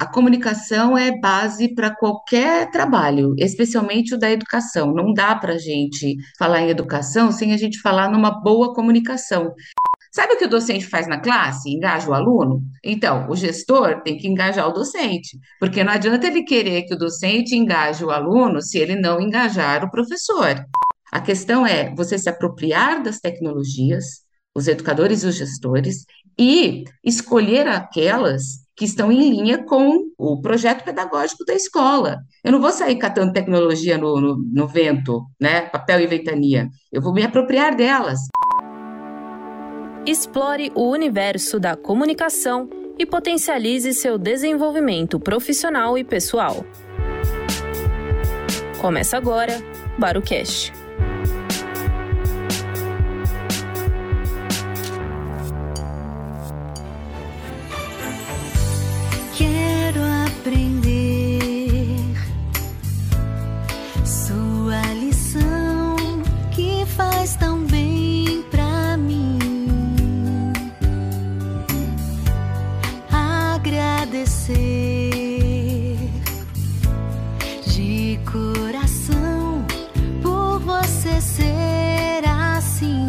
A comunicação é base para qualquer trabalho, especialmente o da educação. Não dá para a gente falar em educação sem a gente falar numa boa comunicação. Sabe o que o docente faz na classe? Engaja o aluno? Então, o gestor tem que engajar o docente, porque não adianta ele querer que o docente engaje o aluno se ele não engajar o professor. A questão é você se apropriar das tecnologias, os educadores e os gestores, e escolher aquelas que estão em linha com o projeto pedagógico da escola. Eu não vou sair catando tecnologia no, no, no vento, né? Papel e ventania. Eu vou me apropriar delas. Explore o universo da comunicação e potencialize seu desenvolvimento profissional e pessoal. Começa agora, Barucast. Quero aprender sua lição que faz tão bem pra mim. Agradecer de coração por você ser assim.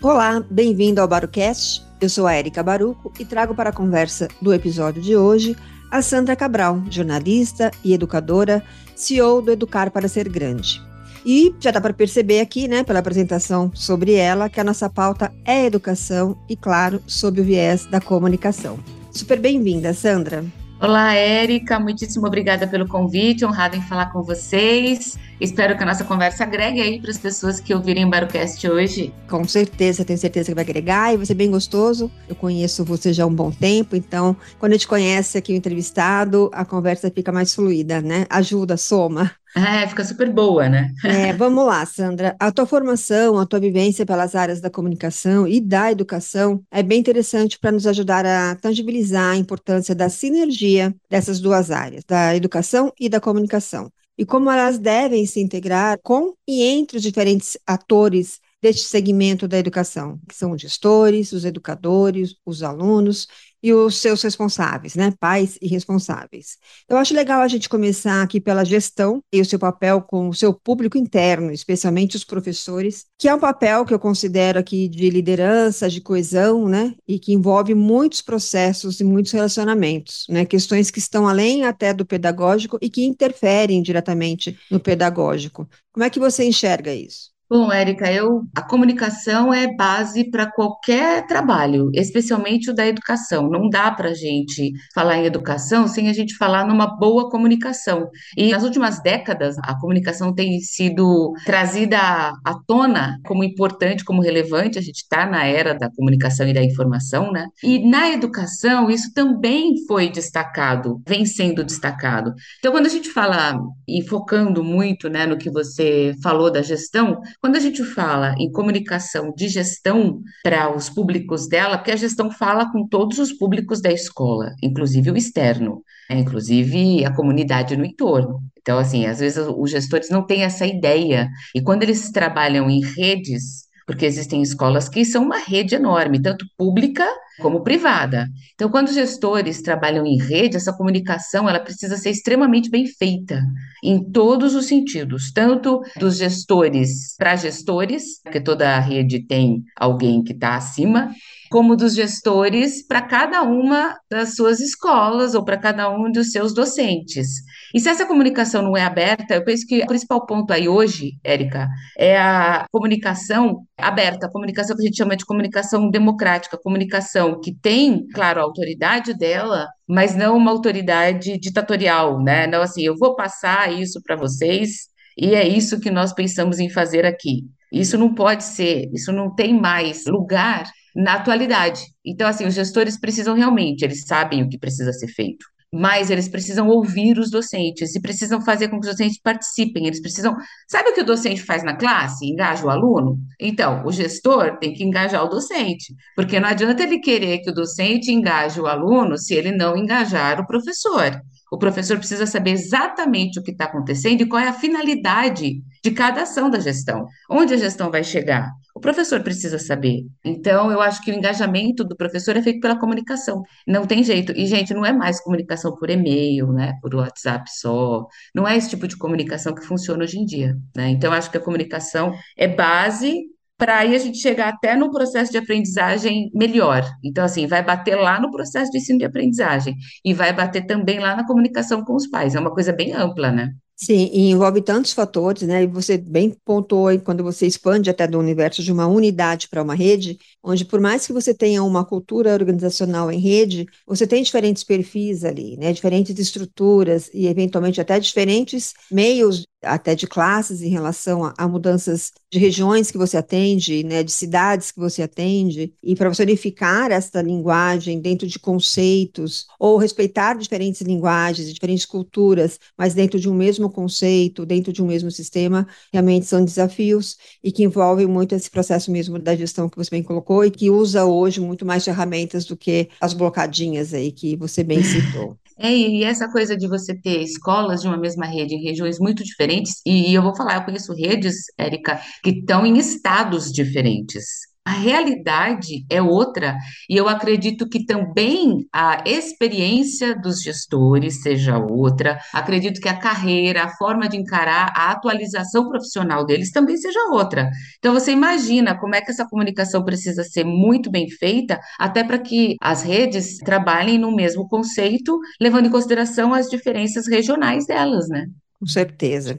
Olá, bem-vindo ao Barucast. Eu sou a Erika Baruco e trago para a conversa do episódio de hoje a Sandra Cabral, jornalista e educadora, CEO do Educar para Ser Grande. E já dá para perceber aqui, né, pela apresentação sobre ela, que a nossa pauta é educação e, claro, sob o viés da comunicação. Super bem-vinda, Sandra. Olá, Érica, muitíssimo obrigada pelo convite, honrada em falar com vocês. Espero que a nossa conversa agregue aí para as pessoas que ouvirem o Barocast hoje. Com certeza, tenho certeza que vai agregar e vai ser bem gostoso. Eu conheço você já há um bom tempo, então, quando a gente conhece aqui o entrevistado, a conversa fica mais fluida, né? Ajuda, soma. É, fica super boa, né? É, vamos lá, Sandra. A tua formação, a tua vivência pelas áreas da comunicação e da educação é bem interessante para nos ajudar a tangibilizar a importância da sinergia dessas duas áreas, da educação e da comunicação, e como elas devem se integrar com e entre os diferentes atores deste segmento da educação, que são os gestores, os educadores, os alunos e os seus responsáveis, né, pais e responsáveis. Eu acho legal a gente começar aqui pela gestão e o seu papel com o seu público interno, especialmente os professores, que é um papel que eu considero aqui de liderança, de coesão, né, e que envolve muitos processos e muitos relacionamentos, né, questões que estão além até do pedagógico e que interferem diretamente no pedagógico. Como é que você enxerga isso? Bom, Érica, eu, a comunicação é base para qualquer trabalho, especialmente o da educação. Não dá para a gente falar em educação sem a gente falar numa boa comunicação. E nas últimas décadas, a comunicação tem sido trazida à tona como importante, como relevante. A gente está na era da comunicação e da informação, né? E na educação, isso também foi destacado, vem sendo destacado. Então, quando a gente fala, e focando muito né, no que você falou da gestão, quando a gente fala em comunicação de gestão para os públicos dela, porque a gestão fala com todos os públicos da escola, inclusive o externo, né, inclusive a comunidade no entorno. Então, assim, às vezes os gestores não têm essa ideia, e quando eles trabalham em redes, porque existem escolas que são uma rede enorme, tanto pública como privada. Então, quando os gestores trabalham em rede, essa comunicação ela precisa ser extremamente bem feita em todos os sentidos, tanto dos gestores para gestores, porque toda rede tem alguém que está acima, como dos gestores para cada uma das suas escolas ou para cada um dos seus docentes. E se essa comunicação não é aberta, eu penso que o principal ponto aí hoje, Érica, é a comunicação aberta, a comunicação que a gente chama de comunicação democrática, comunicação que tem, claro, a autoridade dela, mas não uma autoridade ditatorial, né? Não assim, eu vou passar isso para vocês e é isso que nós pensamos em fazer aqui. Isso não pode ser, isso não tem mais lugar na atualidade. Então, assim, os gestores precisam realmente, eles sabem o que precisa ser feito, mas eles precisam ouvir os docentes e precisam fazer com que os docentes participem. Eles precisam. Sabe o que o docente faz na classe? Engaja o aluno? Então, o gestor tem que engajar o docente, porque não adianta ele querer que o docente engaje o aluno se ele não engajar o professor. O professor precisa saber exatamente o que está acontecendo e qual é a finalidade de cada ação da gestão. Onde a gestão vai chegar? O professor precisa saber. Então, eu acho que o engajamento do professor é feito pela comunicação. Não tem jeito. E, gente, não é mais comunicação por e-mail, né? Por WhatsApp só. Não é esse tipo de comunicação que funciona hoje em dia, né? Então, eu acho que a comunicação é base para aí a gente chegar até no processo de aprendizagem melhor. Então, assim, vai bater lá no processo de ensino de aprendizagem e vai bater também lá na comunicação com os pais. É uma coisa bem ampla, né? Sim, e envolve tantos fatores, né? E você bem pontuou aí quando você expande até do universo de uma unidade para uma rede, onde por mais que você tenha uma cultura organizacional em rede, você tem diferentes perfis ali, né? Diferentes estruturas e eventualmente até diferentes meios até de classes em relação a, a, mudanças de regiões que você atende, né, de cidades que você atende, e para você unificar essa linguagem dentro de conceitos, ou respeitar diferentes linguagens, diferentes culturas, mas dentro de um mesmo conceito, dentro de um mesmo sistema, realmente são desafios e que envolvem muito esse processo mesmo da gestão que você bem colocou e que usa hoje muito mais ferramentas do que as blocadinhas aí que você bem citou. É, e essa coisa de você ter escolas de uma mesma rede em regiões muito diferentes, e, eu vou falar, eu conheço redes, Érica, que estão em estados diferentes. A realidade é outra, e eu acredito que também a experiência dos gestores seja outra, acredito que a carreira, a forma de encarar a atualização profissional deles também seja outra. Então, você imagina como é que essa comunicação precisa ser muito bem feita, até para que as redes trabalhem no mesmo conceito, levando em consideração as diferenças regionais delas, né? Com certeza.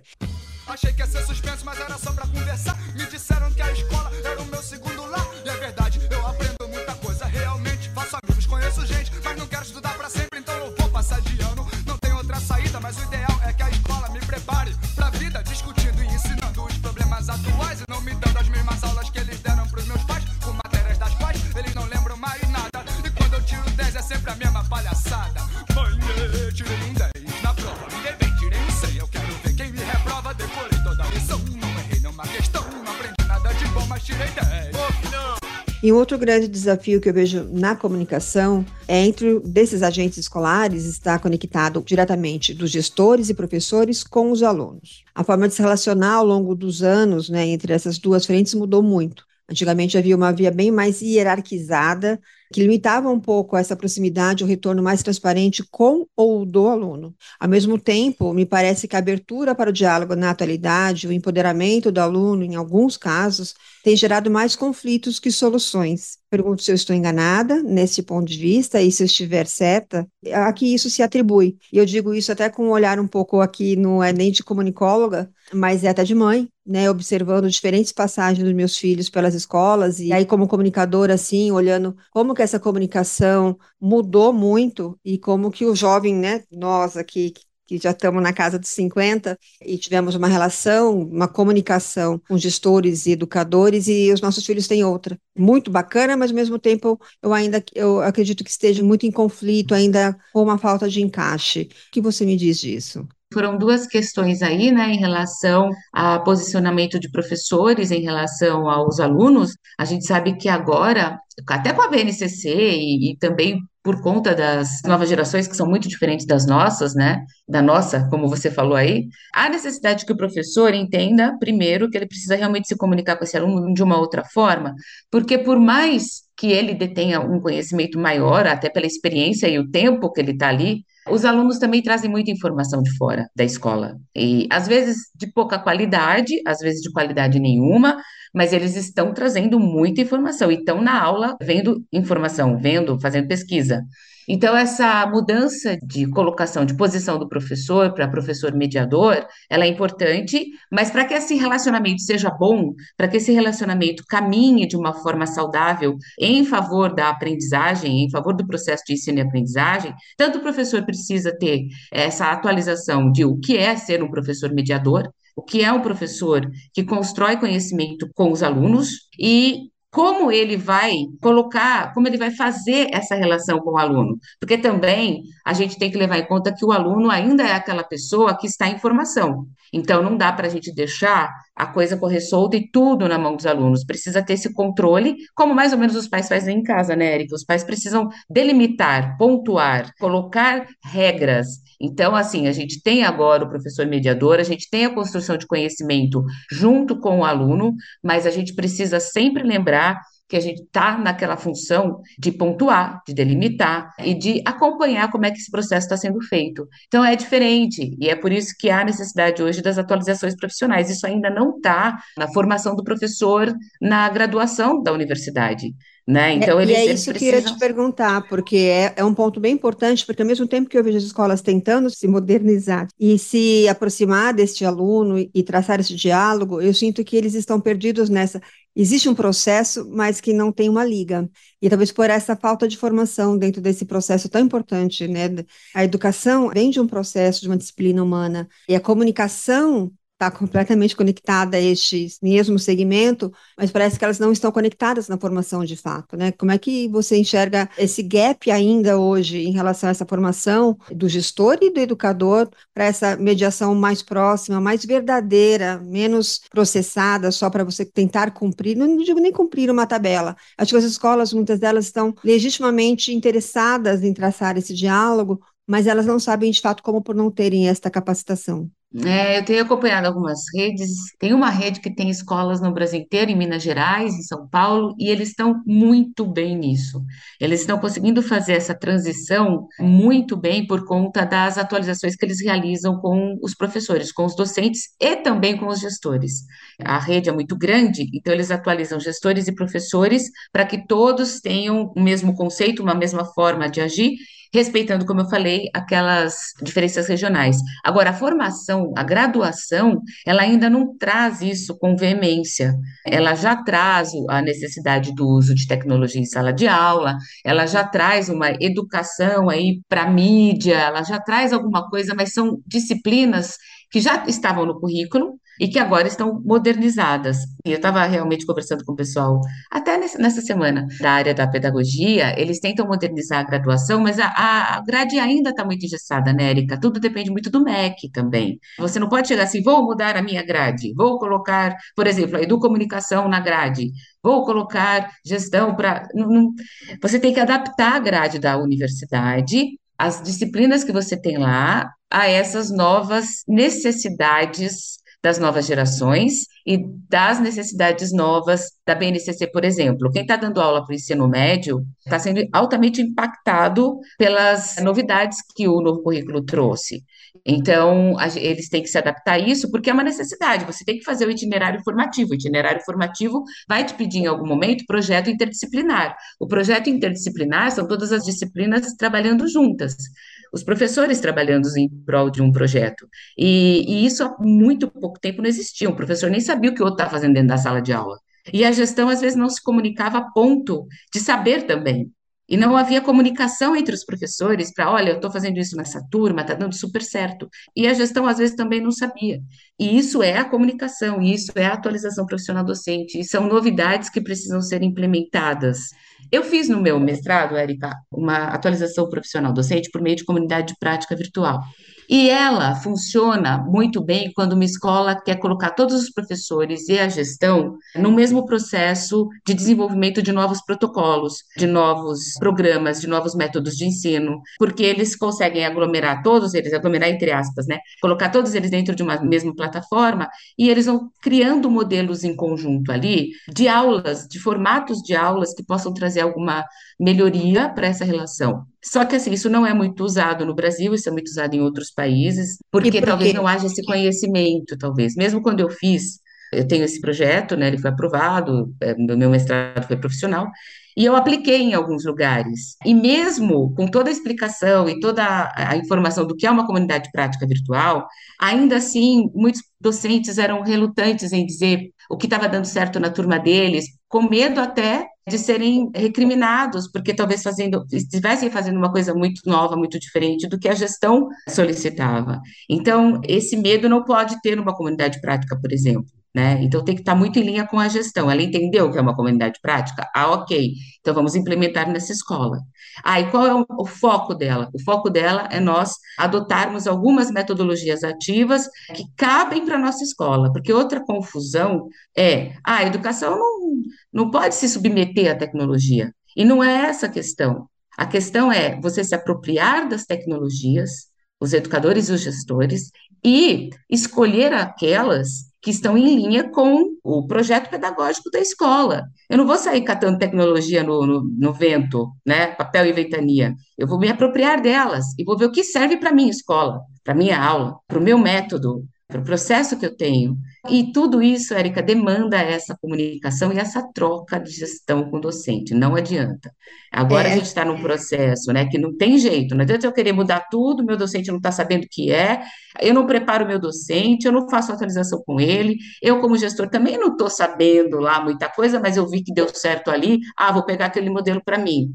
Achei que ia ser suspenso, mas era só pra conversar. Me disseram que a escola mas o ideal E um outro grande desafio que eu vejo na comunicação é entre desses agentes escolares estar conectado diretamente dos gestores e professores com os alunos. A forma de se relacionar ao longo dos anos, né, entre essas duas frentes mudou muito. Antigamente havia uma via bem mais hierarquizada, que limitava um pouco essa proximidade, o retorno mais transparente com ou do aluno. Ao mesmo tempo, me parece que a abertura para o diálogo na atualidade, o empoderamento do aluno, em alguns casos, tem gerado mais conflitos que soluções. Pergunto se eu estou enganada nesse ponto de vista e se eu estiver certa, a que isso se atribui. E eu digo isso até com um olhar um pouco aqui, não é nem de comunicóloga, mas é até de mãe, né, observando diferentes passagens dos meus filhos pelas escolas, e aí como comunicadora, assim, olhando como que essa comunicação mudou muito e como que o jovem, né, nós aqui, que já estamos na casa dos 50 e tivemos uma relação, uma comunicação com gestores e educadores e os nossos filhos têm outra. Muito bacana, mas ao mesmo tempo eu ainda eu acredito que esteja muito em conflito, ainda com uma falta de encaixe. O que você me diz disso? Foram duas questões aí, né, em relação a posicionamento de professores em relação aos alunos. A gente sabe que agora, até com a BNCC e, e também por conta das novas gerações que são muito diferentes das nossas, né? Da nossa, como você falou aí, há necessidade que o professor entenda, primeiro, que ele precisa realmente se comunicar com esse aluno de uma outra forma, porque por mais que ele detenha um conhecimento maior, até pela experiência e o tempo que ele está ali, os alunos também trazem muita informação de fora da escola. E às vezes de pouca qualidade, às vezes de qualidade nenhuma, mas eles estão trazendo muita informação e estão na aula vendo informação, vendo, fazendo pesquisa. Então, essa mudança de colocação, de posição do professor para professor mediador, ela é importante, mas para que esse relacionamento seja bom, para que esse relacionamento caminhe de uma forma saudável em favor da aprendizagem, em favor do processo de ensino e aprendizagem, tanto o professor precisa ter essa atualização de o que é ser um professor mediador, o que é um professor que constrói conhecimento com os alunos e como ele vai colocar, como ele vai fazer essa relação com o aluno. Porque também a gente tem que levar em conta que o aluno ainda é aquela pessoa que está em formação. Então, não dá para a gente deixar a coisa correr solta e tudo na mão dos alunos. Precisa ter esse controle, como mais ou menos os pais fazem em casa, né, Érica? Os pais precisam delimitar, pontuar, colocar regras. Então, assim, a gente tem agora o professor mediador, a gente tem a construção de conhecimento junto com o aluno, mas a gente precisa sempre lembrar que a gente está naquela função de pontuar, de delimitar e de acompanhar como é que esse processo está sendo feito. Então é diferente, e é por isso que há necessidade hoje das atualizações profissionais. Isso ainda não está na formação do professor na graduação da universidade. Né? Então, é, eles, e é isso que eu ia te perguntar, porque é, é um ponto bem importante, porque ao mesmo tempo que eu vejo as escolas tentando se modernizar e se aproximar deste aluno e traçar esse diálogo, eu sinto que eles estão perdidos nessa. Existe um processo, mas que não tem uma liga. E talvez por essa falta de formação dentro desse processo tão importante, né? A educação vem de um processo, de uma disciplina humana, e a comunicação está completamente conectada a este mesmo segmento, mas parece que elas não estão conectadas na formação de fato, né? Como é que você enxerga esse gap ainda hoje em relação a essa formação do gestor e do educador para essa mediação mais próxima, mais verdadeira, menos processada só para você tentar cumprir, não digo nem cumprir uma tabela. Acho que as escolas, muitas delas estão legitimamente interessadas em traçar esse diálogo, mas elas não sabem de fato como por não terem esta capacitação. É, eu tenho acompanhado algumas redes. Tem uma rede que tem escolas no Brasil inteiro, em Minas Gerais, em São Paulo, e eles estão muito bem nisso. Eles estão conseguindo fazer essa transição muito bem por conta das atualizações que eles realizam com os professores, com os docentes e também com os gestores. A rede é muito grande, então eles atualizam gestores e professores para que todos tenham o mesmo conceito, uma mesma forma de agir respeitando, como eu falei, aquelas diferenças regionais. Agora, a formação, a graduação, ela ainda não traz isso com veemência. Ela já traz a necessidade do uso de tecnologia em sala de aula, ela já traz uma educação aí para mídia, ela já traz alguma coisa, mas são disciplinas que já estavam no currículo, e que agora estão modernizadas. E eu estava realmente conversando com o pessoal, até nessa semana, da área da pedagogia, eles tentam modernizar a graduação, mas a, a grade ainda está muito engessada, né, Érica? Tudo depende muito do MEC também. Você não pode chegar assim, vou mudar a minha grade, vou colocar, por exemplo, a educomunicação na grade, vou colocar gestão para. Você tem que adaptar a grade da universidade as disciplinas que você tem lá a essas novas necessidades das novas gerações e das necessidades novas da BNCC, por exemplo. Quem está dando aula para o ensino médio está sendo altamente impactado pelas novidades que o novo currículo trouxe. Então, a, eles têm que se adaptar a isso, porque é uma necessidade. Você tem que fazer o itinerário formativo. O itinerário formativo vai te pedir, em algum momento, projeto interdisciplinar. O projeto interdisciplinar são todas as disciplinas trabalhando juntas os professores trabalhando em prol de um projeto. E, e, isso há muito pouco tempo não existia. Um professor nem sabia o que o outro estava fazendo dentro da sala de aula. E a gestão, às vezes, não se comunicava a ponto de saber também. E não havia comunicação entre os professores para, olha, eu estou fazendo isso nessa turma, está dando super certo. E a gestão, às vezes, também não sabia. E isso é a comunicação, isso é a atualização profissional docente, e são novidades que precisam ser implementadas. Eu fiz no meu mestrado, Érica, uma atualização profissional docente por meio de comunidade de prática virtual. E ela funciona muito bem quando uma escola quer colocar todos os professores e a gestão no mesmo processo de desenvolvimento de novos protocolos, de novos programas, de novos métodos de ensino, porque eles conseguem aglomerar todos eles, aglomerar entre aspas, né? Colocar todos eles dentro de uma mesma plataforma e eles vão criando modelos em conjunto ali de aulas, de formatos de aulas que possam trazer alguma melhoria para essa relação. Só que assim, isso não é muito usado no Brasil, isso é muito usado em outros países, porque por talvez não haja esse conhecimento, talvez. Mesmo quando eu fiz, eu tenho esse projeto, né, ele foi aprovado, é, meu mestrado foi profissional, e eu apliquei em alguns lugares. E mesmo com toda a explicação e toda a informação do que é uma comunidade prática virtual, ainda assim, muitos docentes eram relutantes em dizer o que estava dando certo na turma deles, com medo até de serem recriminados, porque talvez fazendo, estivessem fazendo uma coisa muito nova, muito diferente do que a gestão solicitava. Então, esse medo não pode ter numa comunidade prática, por exemplo. Né? Então tem que estar muito em linha com a gestão. Ela entendeu que é uma comunidade prática? Ah, ok. Então vamos implementar nessa escola. Ah, e qual é o, foco dela? O foco dela é nós adotarmos algumas metodologias ativas que cabem para a nossa escola, porque outra confusão é, ah, a educação não, não pode se submeter à tecnologia. E não é essa a questão. A questão é você se apropriar das tecnologias, os educadores e os gestores, e escolher aquelas que estão em linha com o projeto pedagógico da escola. Eu não vou sair catando tecnologia no, no, no vento, né, papel e ventania. Eu vou me apropriar delas e vou ver o que serve para minha escola, para minha aula, para o meu método, para o processo que eu tenho. E tudo isso, Érica, demanda essa comunicação e essa troca de gestão com o docente. Não adianta. Agora é. a gente está num processo né, que não tem jeito. Não adianta eu querer mudar tudo, meu docente não está sabendo o que é, eu não preparo meu docente, eu não faço atualização com ele, eu, como gestor, também não estou sabendo lá muita coisa, mas eu vi que deu certo ali, ah, vou pegar aquele modelo para mim.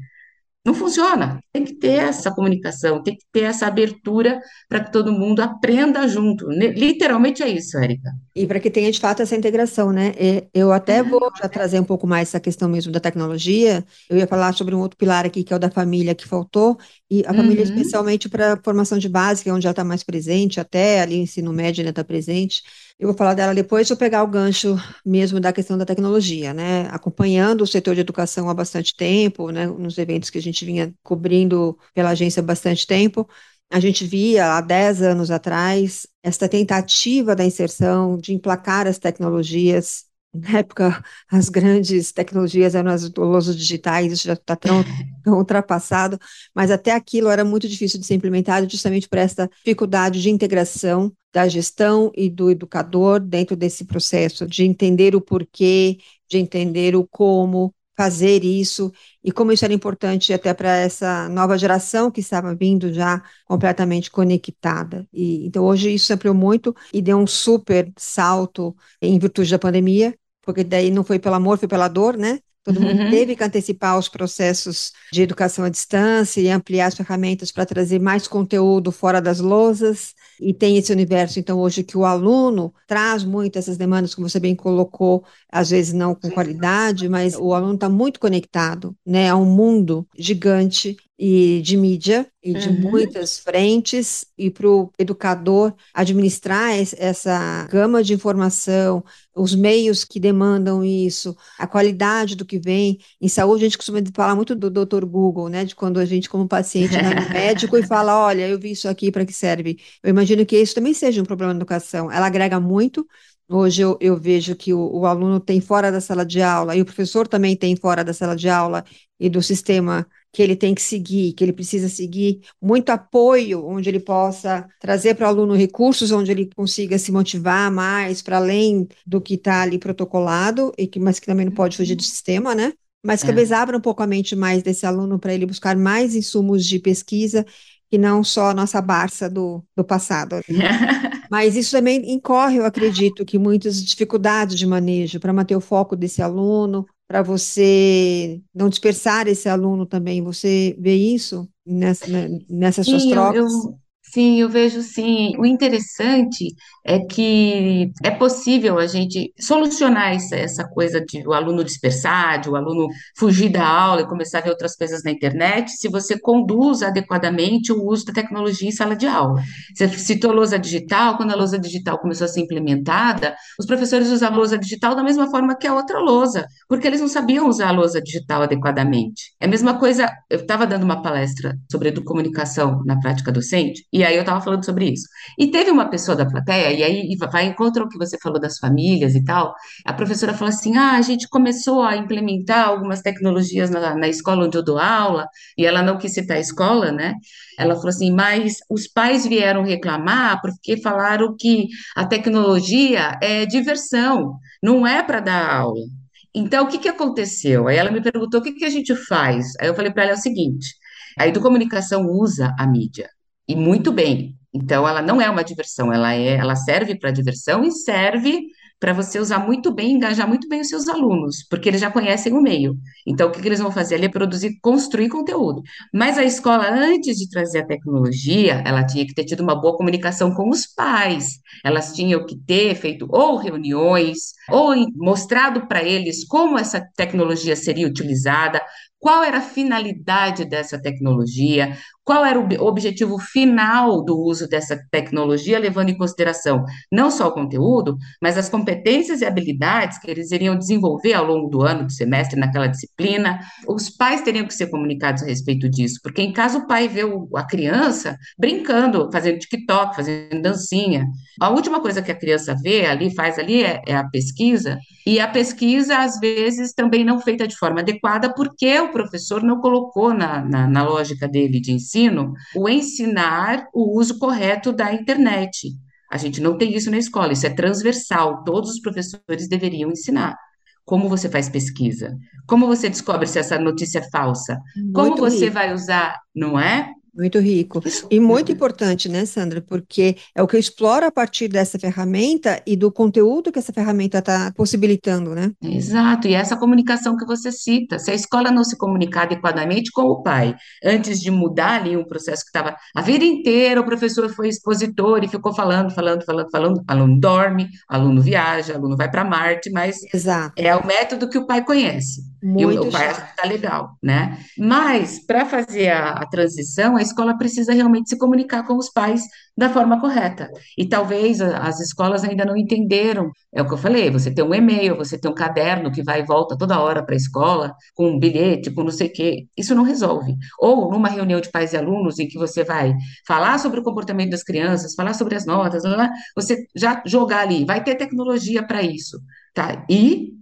Não funciona. Tem que ter essa comunicação, tem que ter essa abertura para que todo mundo aprenda junto. Literalmente é isso, Érica. E para que tenha de fato essa integração, né? Eu até vou já trazer um pouco mais essa questão mesmo da tecnologia. Eu ia falar sobre um outro pilar aqui, que é o da família que faltou, e a família, uhum. especialmente para a formação de base, que é onde ela está mais presente, até ali o ensino médio ainda está presente. Eu vou falar dela depois, eu pegar o gancho mesmo da questão da tecnologia, né? Acompanhando o setor de educação há bastante tempo, né? Nos eventos que a gente vinha cobrindo pela agência há bastante tempo, a gente via há 10 anos atrás esta tentativa da inserção de emplacar as tecnologias na época, as grandes tecnologias eram as lousos digitais, isso já está tão, tão, ultrapassado, mas até aquilo era muito difícil de ser implementado, justamente por essa dificuldade de integração da gestão e do educador dentro desse processo, de entender o porquê, de entender o como fazer isso, e como isso era importante até para essa nova geração que estava vindo já completamente conectada. E, então, hoje isso ampliou muito e deu um super salto em virtude da pandemia, porque daí não foi pelo amor, foi pela dor, né? Todo uhum. mundo teve que antecipar os processos de educação à distância e ampliar as ferramentas para trazer mais conteúdo fora das lousas. E tem esse universo, então, hoje que o aluno traz muito essas demandas, como você bem colocou, às vezes não com qualidade, mas o aluno está muito conectado né, a um mundo gigante e de mídia e de uhum. muitas frentes e para o educador administrar essa gama de informação, os meios que demandam isso, a qualidade do que vem. Em saúde, a gente costuma falar muito do doutor Google, né? De quando a gente, como paciente, vai no médico e fala: olha, eu vi isso aqui, para que serve? Eu imagino que isso também seja um problema na educação. Ela agrega muito. Hoje eu, eu vejo que o, o aluno tem fora da sala de aula, e o professor também tem fora da sala de aula e do sistema que ele tem que seguir, que ele precisa seguir muito apoio, onde ele possa trazer para o aluno recursos, onde ele consiga se motivar mais para além do que está ali protocolado, e que, mas que também não pode fugir do sistema, né? Mas que é. talvez abra um pouco a mente mais desse aluno para ele buscar mais insumos de pesquisa que não só a nossa Barça do, do passado. Mas isso também incorre, eu acredito, que muitas dificuldades de manejo para manter o foco desse aluno, para você não dispersar esse aluno também. Você vê isso nessa, né, nessas suas Sim, trocas? Eu, sim, eu vejo sim. O interessante é que é possível a gente solucionar essa, essa coisa de o aluno dispersar, de o aluno fugir da aula e começar a ver outras coisas na internet, se você conduz adequadamente o uso da tecnologia em sala de aula. Você citou lousa digital, quando a lousa digital começou a ser implementada, os professores usavam a lousa digital da mesma forma que a outra lousa, porque eles não sabiam usar a lousa digital adequadamente. É a mesma coisa, eu estava dando uma palestra sobre educomunicação na prática docente, e aí eu estava falando sobre isso. E teve uma pessoa da plateia e aí vai encontrar o que você falou das famílias e tal. A professora falou assim: ah, a gente começou a implementar algumas tecnologias na, na escola onde eu dou aula, e ela não quis citar a escola, né? Ela falou assim: mas os pais vieram reclamar porque falaram que a tecnologia é diversão, não é para dar aula. Então, o que, que aconteceu? Aí ela me perguntou: o que, que a gente faz? Aí eu falei para ela o seguinte: a educomunicação usa a mídia, e muito bem. Então, ela não é uma diversão, ela, é, ela serve para diversão e serve para você usar muito bem, engajar muito bem os seus alunos, porque eles já conhecem o meio. Então, o que, que eles vão fazer ali é produzir, construir conteúdo. Mas a escola, antes de trazer a tecnologia, ela tinha que ter tido uma boa comunicação com os pais. Elas tinham que ter feito ou reuniões, ou mostrado para eles como essa tecnologia seria utilizada, qual era a finalidade dessa tecnologia, qual era o objetivo final do uso dessa tecnologia, levando em consideração não só o conteúdo, mas as competências e habilidades que eles iriam desenvolver ao longo do ano, do semestre, naquela disciplina. Os pais teriam que ser comunicados a respeito disso, porque em caso o pai vê a criança brincando, fazendo TikTok, fazendo dancinha, a última coisa que a criança vê ali, faz ali, é, é a pesquisa, e a pesquisa, às vezes, também não feita de forma adequada, porque o professor não colocou na, na, na lógica dele de ensino o ensinar o uso correto da internet. A gente não tem isso na escola, isso é transversal, todos os professores deveriam ensinar. Como você faz pesquisa? Como você descobre se essa notícia é falsa? Muito Como você rico. vai usar, não é? Muito rico. E muito importante, né, Sandra? Porque é o que eu exploro a partir dessa ferramenta e do conteúdo que essa ferramenta está possibilitando, né? Exato, e essa comunicação que você cita, se a escola não se comunicar adequadamente com o pai, antes de mudar ali um processo que estava a vida inteira, o professor foi expositor e ficou falando, falando, falando, falando, aluno dorme, aluno viaja, aluno vai para Marte, mas Exato. é o método que o pai conhece. E Muito o, o pai chato. acha que tá legal, né? Mas para fazer a, a transição, a escola precisa realmente se comunicar com os pais da forma correta. E talvez as escolas ainda não entenderam. É o que eu falei, você tem um e-mail, você tem um caderno que vai e volta toda hora para a escola, com um bilhete, com não sei o quê. Isso não resolve. Ou numa reunião de pais e alunos em que você vai falar sobre o comportamento das crianças, falar sobre as notas, lá, lá, você já jogar ali, vai ter tecnologia para isso, tá? E,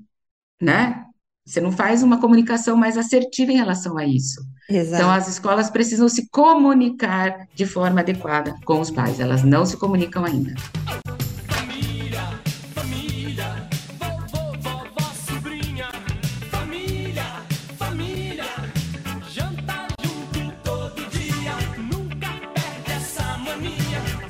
né? Você não faz uma comunicação mais assertiva em relação a isso. Então, Exato. as escolas precisam se comunicar de forma adequada com os pais. Elas não se comunicam ainda.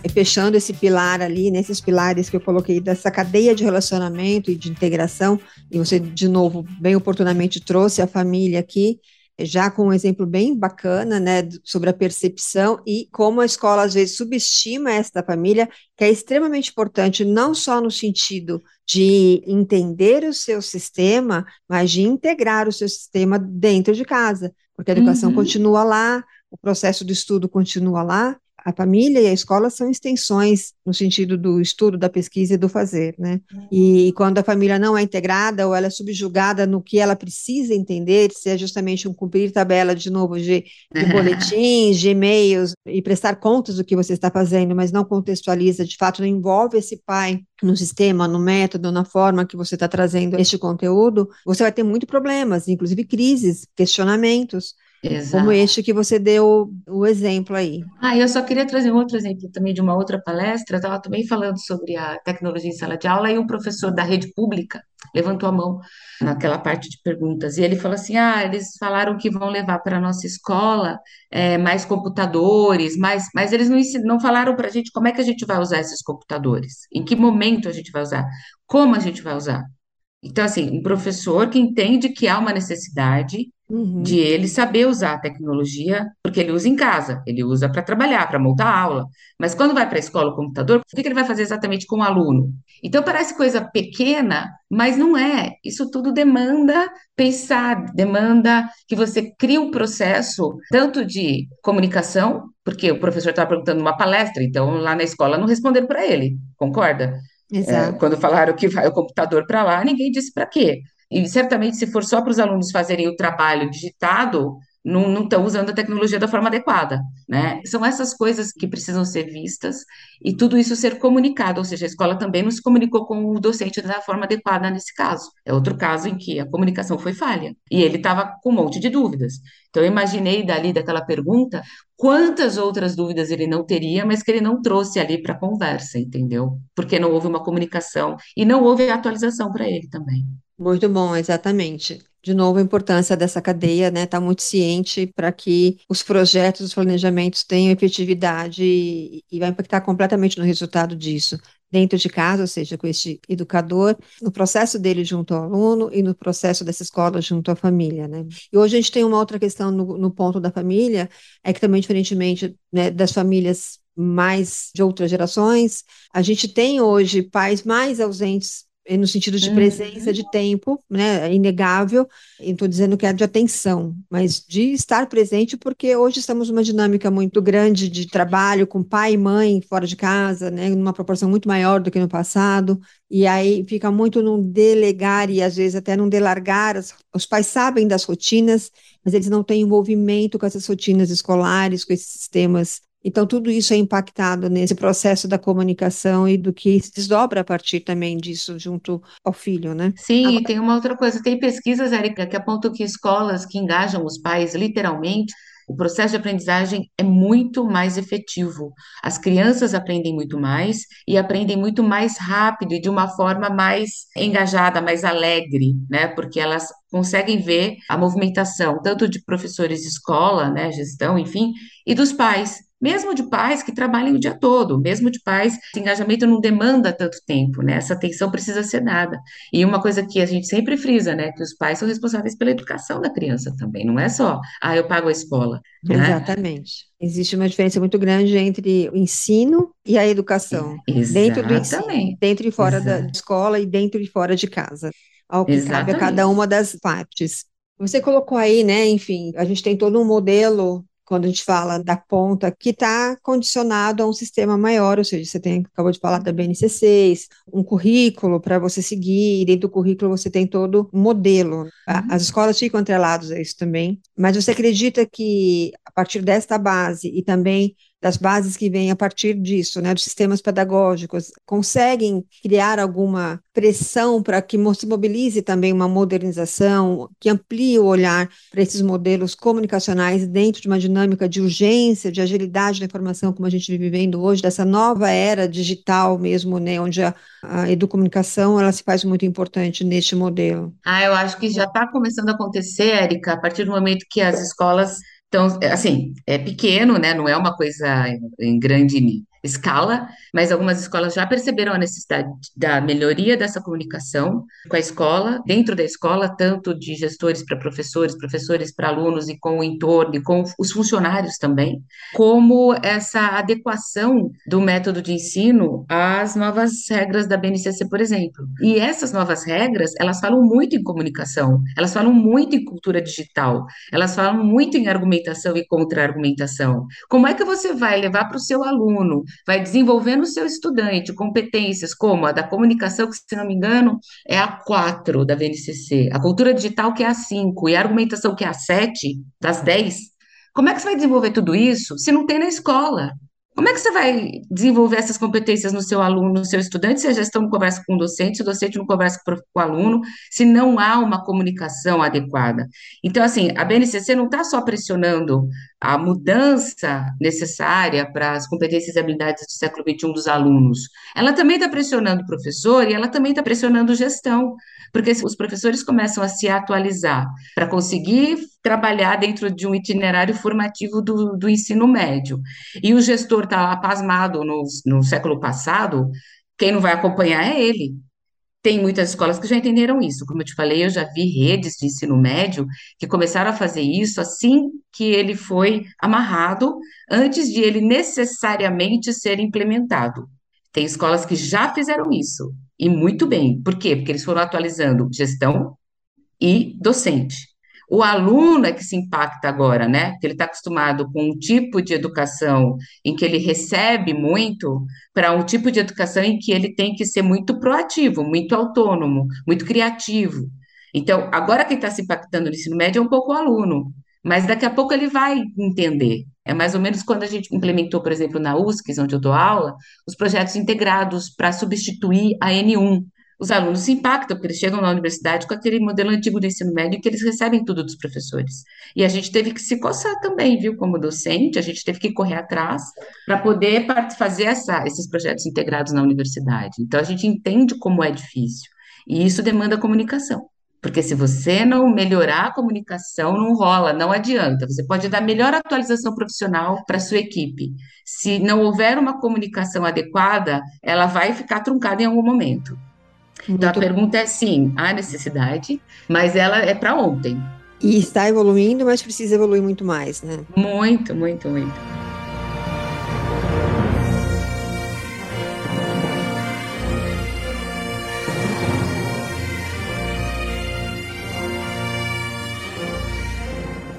Fechando esse pilar ali, nesses pilares que eu coloquei dessa cadeia de relacionamento e de integração, e você, de novo, bem oportunamente trouxe a família aqui, já com um exemplo bem bacana, né, sobre a percepção e como a escola às vezes subestima esta família, que é extremamente importante, não só no sentido de entender o seu sistema, mas de integrar o seu sistema dentro de casa, porque a educação Uhum. continua lá, o processo do estudo continua lá, a família e a escola são extensões no sentido do estudo, da pesquisa e do fazer, né? E quando a família não é integrada ou ela é subjugada no que ela precisa entender, se é justamente um cumprir tabela de novo de, de boletins, de e-mails e prestar contas do que você está fazendo, mas não contextualiza, de fato, não envolve esse pai no sistema, no método, na forma que você está trazendo este conteúdo, você vai ter muito problemas, inclusive crises, questionamentos, como Exato. este que você deu o exemplo aí. Ah, eu só queria trazer um outro exemplo também de uma outra palestra. Eu estava também falando sobre a tecnologia em sala de aula e um professor da rede pública levantou a mão naquela parte de perguntas e ele falou assim: Ah, eles falaram que vão levar para a nossa escola é, mais computadores, mais, mas eles não, não falaram para a gente como é que a gente vai usar esses computadores, em que momento a gente vai usar, como a gente vai usar. Então, assim, um professor que entende que há uma necessidade Uhum. de ele saber usar a tecnologia, porque ele usa em casa, ele usa para trabalhar, para montar aula. Mas quando vai para a escola o computador, o que ele vai fazer exatamente com o aluno? Então parece coisa pequena, mas não é. Isso tudo demanda pensar, demanda que você crie um processo tanto de comunicação, porque o professor estava perguntando numa palestra, então lá na escola não responderam para ele, concorda? É, quando falaram que vai o computador para lá, ninguém disse para quê. E certamente, se for só para os alunos fazerem o trabalho digitado, não estão usando a tecnologia da forma adequada, né? São essas coisas que precisam ser vistas e tudo isso ser comunicado, ou seja, a escola também não se comunicou com o docente da forma adequada nesse caso. É outro caso em que a comunicação foi falha e ele estava com um monte de dúvidas. Então, eu imaginei dali daquela pergunta quantas outras dúvidas ele não teria, mas que ele não trouxe ali para a conversa, entendeu? Porque não houve uma comunicação e não houve atualização para ele também. Muito bom, exatamente. De novo, a importância dessa cadeia, né? Estar muito ciente para que os projetos, os planejamentos tenham efetividade e, e vai impactar completamente no resultado disso. dentro de casa, ou seja, com este educador, no processo dele junto ao aluno e no processo dessa escola junto à família, né? E hoje a gente tem uma outra questão no, no ponto da família, é que também, diferentemente né, das famílias mais de outras gerações, a gente tem hoje pais mais ausentes no sentido de presença, de tempo, né, é inegável, estou dizendo que é de atenção, mas de estar presente, porque hoje estamos numa dinâmica muito grande de trabalho com pai e mãe fora de casa, né, numa proporção muito maior do que no passado, e aí fica muito num delegar e às vezes até num delargar, os pais sabem das rotinas, mas eles não têm envolvimento com essas rotinas escolares, com esses sistemas então, tudo isso é impactado nesse processo da comunicação e do que se desdobra a partir também disso junto ao filho, né? Sim, Agora, e tem uma outra coisa, tem pesquisas, Érica, que apontam que escolas que engajam os pais literalmente, o processo de aprendizagem é muito mais efetivo. As crianças aprendem muito mais e aprendem muito mais rápido e de uma forma mais engajada, mais alegre, né? Porque elas conseguem ver a movimentação tanto de professores de escola, né, gestão, enfim, e dos pais mesmo de pais que trabalham o dia todo, mesmo de pais, esse engajamento não demanda tanto tempo, né? Essa atenção precisa ser dada. E uma coisa que a gente sempre frisa, né? Que os pais são responsáveis pela educação da criança também, não é só, ah, eu pago a escola. Né? Exatamente. Existe uma diferença muito grande entre o ensino e a educação. Dentro do ensino, dentro e fora Exato. da escola e dentro e fora de casa. Ao que Exatamente. cabe a cada uma das partes. Você colocou aí, né? Enfim, a gente tem todo um modelo quando a gente fala da ponta, que está condicionado a um sistema maior, ou seja, você tem, acabou de falar da BNC6, um currículo para você seguir, e dentro do currículo você tem todo um modelo. Uhum. As escolas ficam atreladas a isso também, mas você acredita que a partir desta base e também das bases que vêm a partir disso, né, dos sistemas pedagógicos, conseguem criar alguma pressão para que se mobilize também uma modernização, que amplie o olhar para esses modelos comunicacionais dentro de uma dinâmica de urgência, de agilidade da informação, como a gente vive vivendo hoje, dessa nova era digital mesmo, né, onde a, a educomunicação ela se faz muito importante neste modelo. Ah, eu acho que já está começando a acontecer, Érica, a partir do momento que as escolas então, assim, é pequeno, né? Não é uma coisa em grande escala, mas algumas escolas já perceberam a necessidade da melhoria dessa comunicação com a escola, dentro da escola, tanto de gestores para professores, professores para alunos e com o entorno e com os funcionários também, como essa adequação do método de ensino às novas regras da BNCC, por exemplo. E essas novas regras, elas falam muito em comunicação, elas falam muito em cultura digital, elas falam muito em argumentação e contra-argumentação. Como é que você vai levar para o seu aluno vai desenvolvendo o seu estudante competências como a da comunicação, que, se não me engano, é a 4 da VNCC, a cultura digital, que é a 5, e a argumentação, que é a 7 das 10. Como é que você vai desenvolver tudo isso se não tem na escola? Como é que você vai desenvolver essas competências no seu aluno, no seu estudante, se a gestão não conversa com o docente, se o docente não conversa com o aluno, se não há uma comunicação adequada? Então, assim, a BNCC não está só pressionando a mudança necessária para as competências e habilidades do século XXI dos alunos, ela também está pressionando o professor e ela também está pressionando gestão, porque os professores começam a se atualizar para conseguir trabalhar dentro de um itinerário formativo do, do ensino médio. E o gestor está pasmado no, no século passado, quem não vai acompanhar é ele. Tem muitas escolas que já entenderam isso. Como eu te falei, eu já vi redes de ensino médio que começaram a fazer isso assim que ele foi amarrado, antes de ele necessariamente ser implementado. Tem escolas que já fizeram isso, e muito bem. Por quê? Porque eles foram atualizando gestão e docente. O aluno é que se impacta agora, né? Porque ele está acostumado com um tipo de educação em que ele recebe muito, para um tipo de educação em que ele tem que ser muito proativo, muito autônomo, muito criativo. Então, agora quem está se impactando no ensino médio é um pouco o aluno, mas daqui a pouco ele vai entender. É mais ou menos quando a gente implementou, por exemplo, na USCS, onde eu dou aula, os projetos integrados para substituir a N1, os alunos se impactam, porque eles chegam na universidade com aquele modelo antigo do ensino médio que eles recebem tudo dos professores. E a gente teve que se coçar também, viu, como docente, a gente teve que correr atrás para poder fazer essa, esses projetos integrados na universidade. Então, a gente entende como é difícil, e isso demanda comunicação. Porque se você não melhorar a comunicação, não rola, não adianta. Você pode dar melhor atualização profissional para a sua equipe. Se não houver uma comunicação adequada, ela vai ficar truncada em algum momento. Então, a pergunta é sim, há necessidade, mas ela é para ontem. E está evoluindo, mas precisa evoluir muito mais, né? Muito, muito, muito.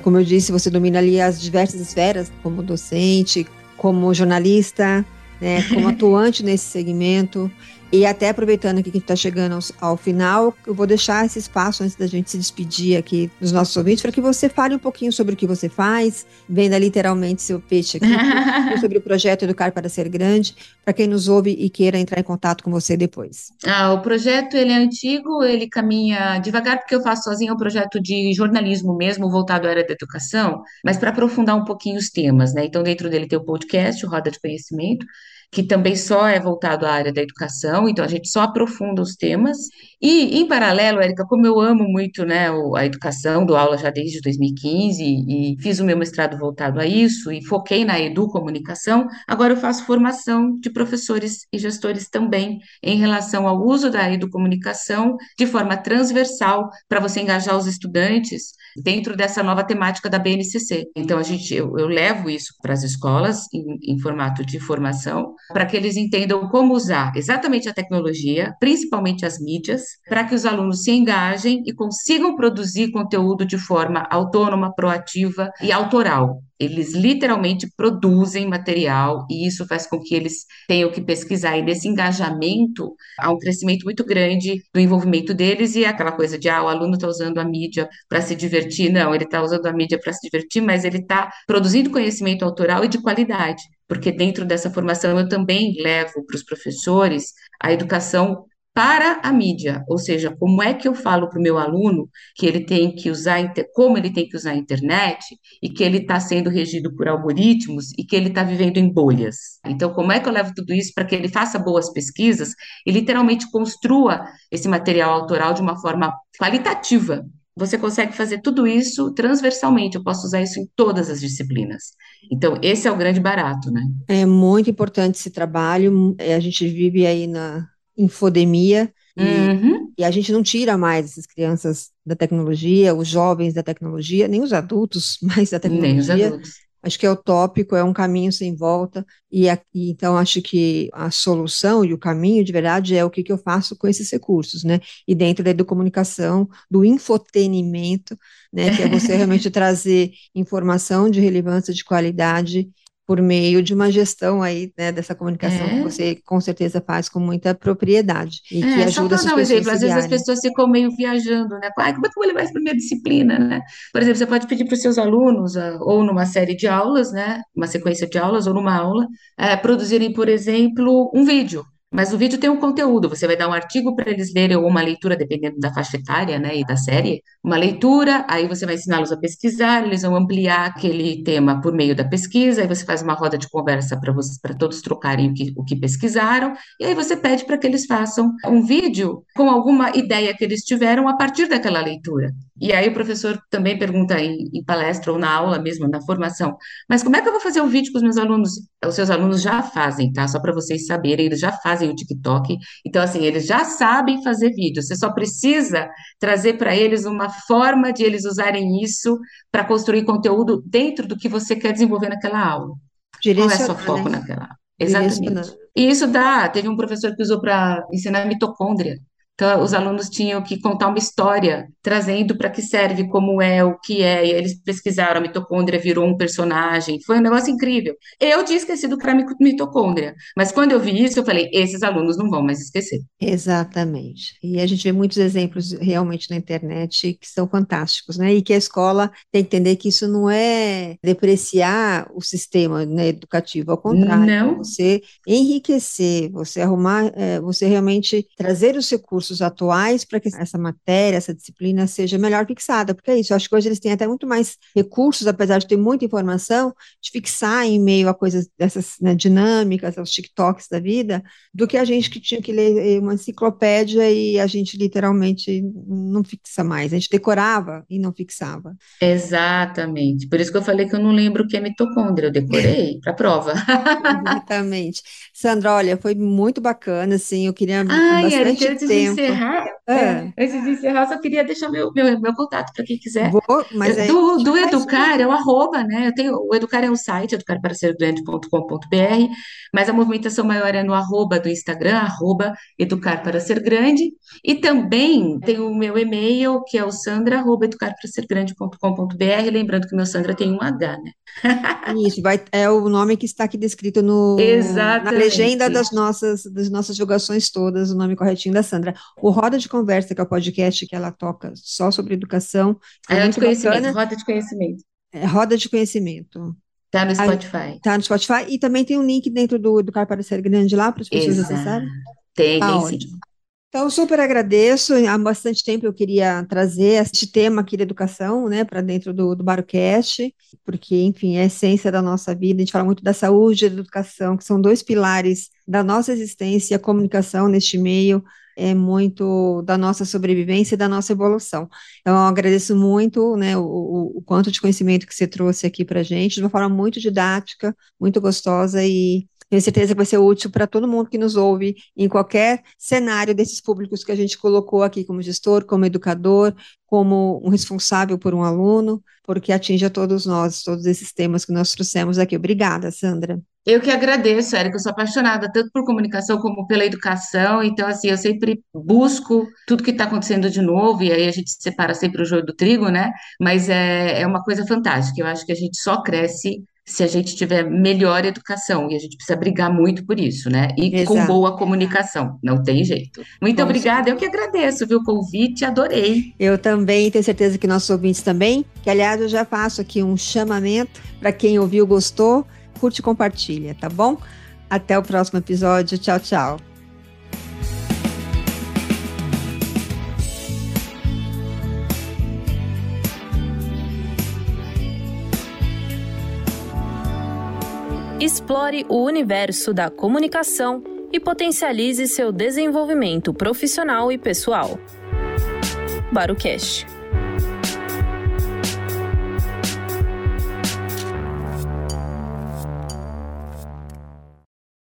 Como eu disse, você domina ali as diversas esferas, como docente, como jornalista, né, como atuante nesse segmento. E até aproveitando aqui que a gente está chegando aos- ao, final, eu vou deixar esse espaço antes da gente se despedir aqui dos nossos ouvintes, para que você fale um pouquinho sobre o que você faz, venda literalmente seu peixe aqui, sobre o projeto Educar para Ser Grande, para quem nos ouve e queira entrar em contato com você depois. Ah, o projeto ele é antigo, ele caminha devagar porque eu faço sozinho, é um projeto de jornalismo mesmo, voltado à área da educação, mas para aprofundar um pouquinho os temas, né? Então, dentro dele tem o podcast, o Roda de Conhecimento, que também só é voltado à área da educação, então a gente só aprofunda os temas. E, em paralelo, Érica, como eu amo muito, né, a educação, dou aula já desde 2015 e fiz o meu mestrado voltado a isso e foquei na educomunicação, agora eu faço formação de professores e gestores também em relação ao uso da educomunicação de forma transversal para você engajar os estudantes dentro dessa nova temática da BNCC. Então, a gente, eu, eu levo isso para as escolas em, em formato de formação, para que eles entendam como usar exatamente a tecnologia, principalmente as mídias, para que os alunos se engajem e consigam produzir conteúdo de forma autônoma, proativa e autoral. Eles literalmente produzem material e isso faz com que eles tenham que pesquisar. E nesse engajamento, há um crescimento muito grande do envolvimento deles e aquela coisa de, ah, o aluno está usando a mídia para se divertir. Não, ele está usando a mídia para se divertir, mas ele está produzindo conhecimento autoral e de qualidade. Porque dentro dessa formação eu também levo para os professores a educação para a mídia, ou seja, como é que eu falo para o meu aluno que ele tem que usar, como ele tem que usar a internet e que ele está sendo regido por algoritmos e que ele está vivendo em bolhas. Então, como é que eu levo tudo isso para que ele faça boas pesquisas e literalmente construa esse material autoral de uma forma qualitativa? Você consegue fazer tudo isso transversalmente, eu posso usar isso em todas as disciplinas. Então, esse é o grande barato, né? É muito importante esse trabalho. é, A gente vive aí na infodemia e, Uhum. e a gente não tira mais essas crianças da tecnologia, os jovens da tecnologia, nem os adultos mais da tecnologia. Acho que é utópico, é um caminho sem volta. E, a- e então acho que a solução e o caminho de verdade é o que, que eu faço com esses recursos, né? E dentro da comunicação, do infotenimento, né? Que é você realmente trazer informação de relevância, de qualidade por meio de uma gestão aí, né, dessa comunicação que É. você com certeza faz com muita propriedade e que É, só ajuda para essas dar um exemplo, às vezes as pessoas ficam meio viajando, né? Ai, como é que eu vou levar isso para minha disciplina, né? Por exemplo, você pode pedir para os seus alunos, ah, ou numa série de aulas, né? Uma sequência de aulas, ou numa aula, eh, produzirem, por exemplo, um vídeo. Mas o vídeo tem um conteúdo, você vai dar um artigo para eles lerem, ou uma leitura, dependendo da faixa etária, né, e da série, uma leitura, aí você vai ensiná-los a pesquisar, eles vão ampliar aquele tema por meio da pesquisa, aí você faz uma roda de conversa para vocês, para todos trocarem o que, o que pesquisaram, e aí você pede para que eles façam um vídeo com alguma ideia que eles tiveram a partir daquela leitura. E aí o professor também pergunta em, em palestra ou na aula mesmo, na formação, mas como é que eu vou fazer um vídeo com os meus alunos? Os seus alunos já fazem, tá? Só para vocês saberem, eles já fazem o TikTok. Então, assim, eles já sabem fazer vídeo. Você só precisa trazer para eles uma forma de eles usarem isso para construir conteúdo dentro do que você quer desenvolver naquela aula. Qual é o seu foco né? naquela aula? Exatamente. E isso dá. Teve um professor que usou para ensinar mitocôndria. Então, os alunos tinham que contar uma história, trazendo para que serve, como é, o que é. E eles pesquisaram, a mitocôndria virou um personagem. Foi um negócio incrível. Eu tinha esquecido que era mi- mitocôndria, mas quando eu vi isso, eu falei: esses alunos não vão mais esquecer. Exatamente. E a gente vê muitos exemplos realmente na internet que são fantásticos, né? E que a escola tem que entender que isso não é depreciar o sistema, né, educativo, ao contrário, Não. você enriquecer, você arrumar, eh, você realmente trazer os recursos recursos atuais para que essa matéria, essa disciplina seja melhor fixada, porque é isso, eu acho que hoje eles têm até muito mais recursos, apesar de ter muita informação, de fixar em meio a coisas dessas né, dinâmicas, aos TikToks da vida, do que a gente que tinha que ler uma enciclopédia e a gente literalmente não fixa mais, a gente decorava e não fixava. Exatamente. Por isso que eu falei que eu não lembro o que é mitocôndria, eu decorei para prova. Exatamente. Sandra, olha, foi muito bacana, assim, eu queria Ai, bastante tempo. Encerrar, Ah. é, antes de encerrar, só queria deixar meu, meu, meu contato para quem quiser. Vou, mas Eu- do, do Educar é o arroba, né? Eu tenho, o Educar é o site, educarparasergrande.com.br, mas a movimentação maior é no arroba do Instagram, arroba Educar para Ser Grande, e também tem o meu e-mail, que é o sandra.educarparasergrande.com.br, lembrando que o meu Sandra tem um H, né? Isso, vai, é o nome que está aqui descrito no, na legenda das nossas, das nossas divulgações todas, o nome corretinho da Sandra. O Roda de Conversa, que é o podcast que ela toca só sobre educação, É o de conhecimento, bacana. roda de conhecimento. É Roda de Conhecimento. Tá no Spotify. Tá no Spotify e também tem um link dentro do Educar para Ser Grande lá para as pessoas Exato. acessarem. Tem, Tá tem ótimo. sim. Então, super agradeço. Há bastante tempo eu queria trazer este tema aqui da educação, né, para dentro do, do Barocast, porque, enfim, é a essência da nossa vida. A gente fala muito da saúde e da educação, que são dois pilares da nossa existência, e a comunicação neste meio é muito da nossa sobrevivência e da nossa evolução. Então, eu agradeço muito, né, o, o, quanto de conhecimento que você trouxe aqui para a gente, de uma forma muito didática, muito gostosa e tenho certeza que vai ser útil para todo mundo que nos ouve em qualquer cenário desses públicos que a gente colocou aqui como gestor, como educador, como um responsável por um aluno, porque atinge a todos nós, todos esses temas que nós trouxemos aqui. Obrigada, Sandra. Eu que agradeço, Érica, eu sou apaixonada tanto por comunicação como pela educação, então, assim, eu sempre busco tudo que está acontecendo de novo, e aí a gente separa sempre o joio do trigo, né? Mas é, é uma coisa fantástica, eu acho que a gente só cresce se a gente tiver melhor educação, e a gente precisa brigar muito por isso, né? E com Exato. boa comunicação, não tem jeito. Muito Com obrigada, eu que agradeço, viu, o convite, adorei. Eu também tenho certeza que nossos ouvintes também, que aliás eu já faço aqui um chamamento para quem ouviu, gostou, curte e compartilha, tá bom? Até o próximo episódio. Tchau, tchau. Explore o universo da comunicação e potencialize seu desenvolvimento profissional e pessoal. Barucast.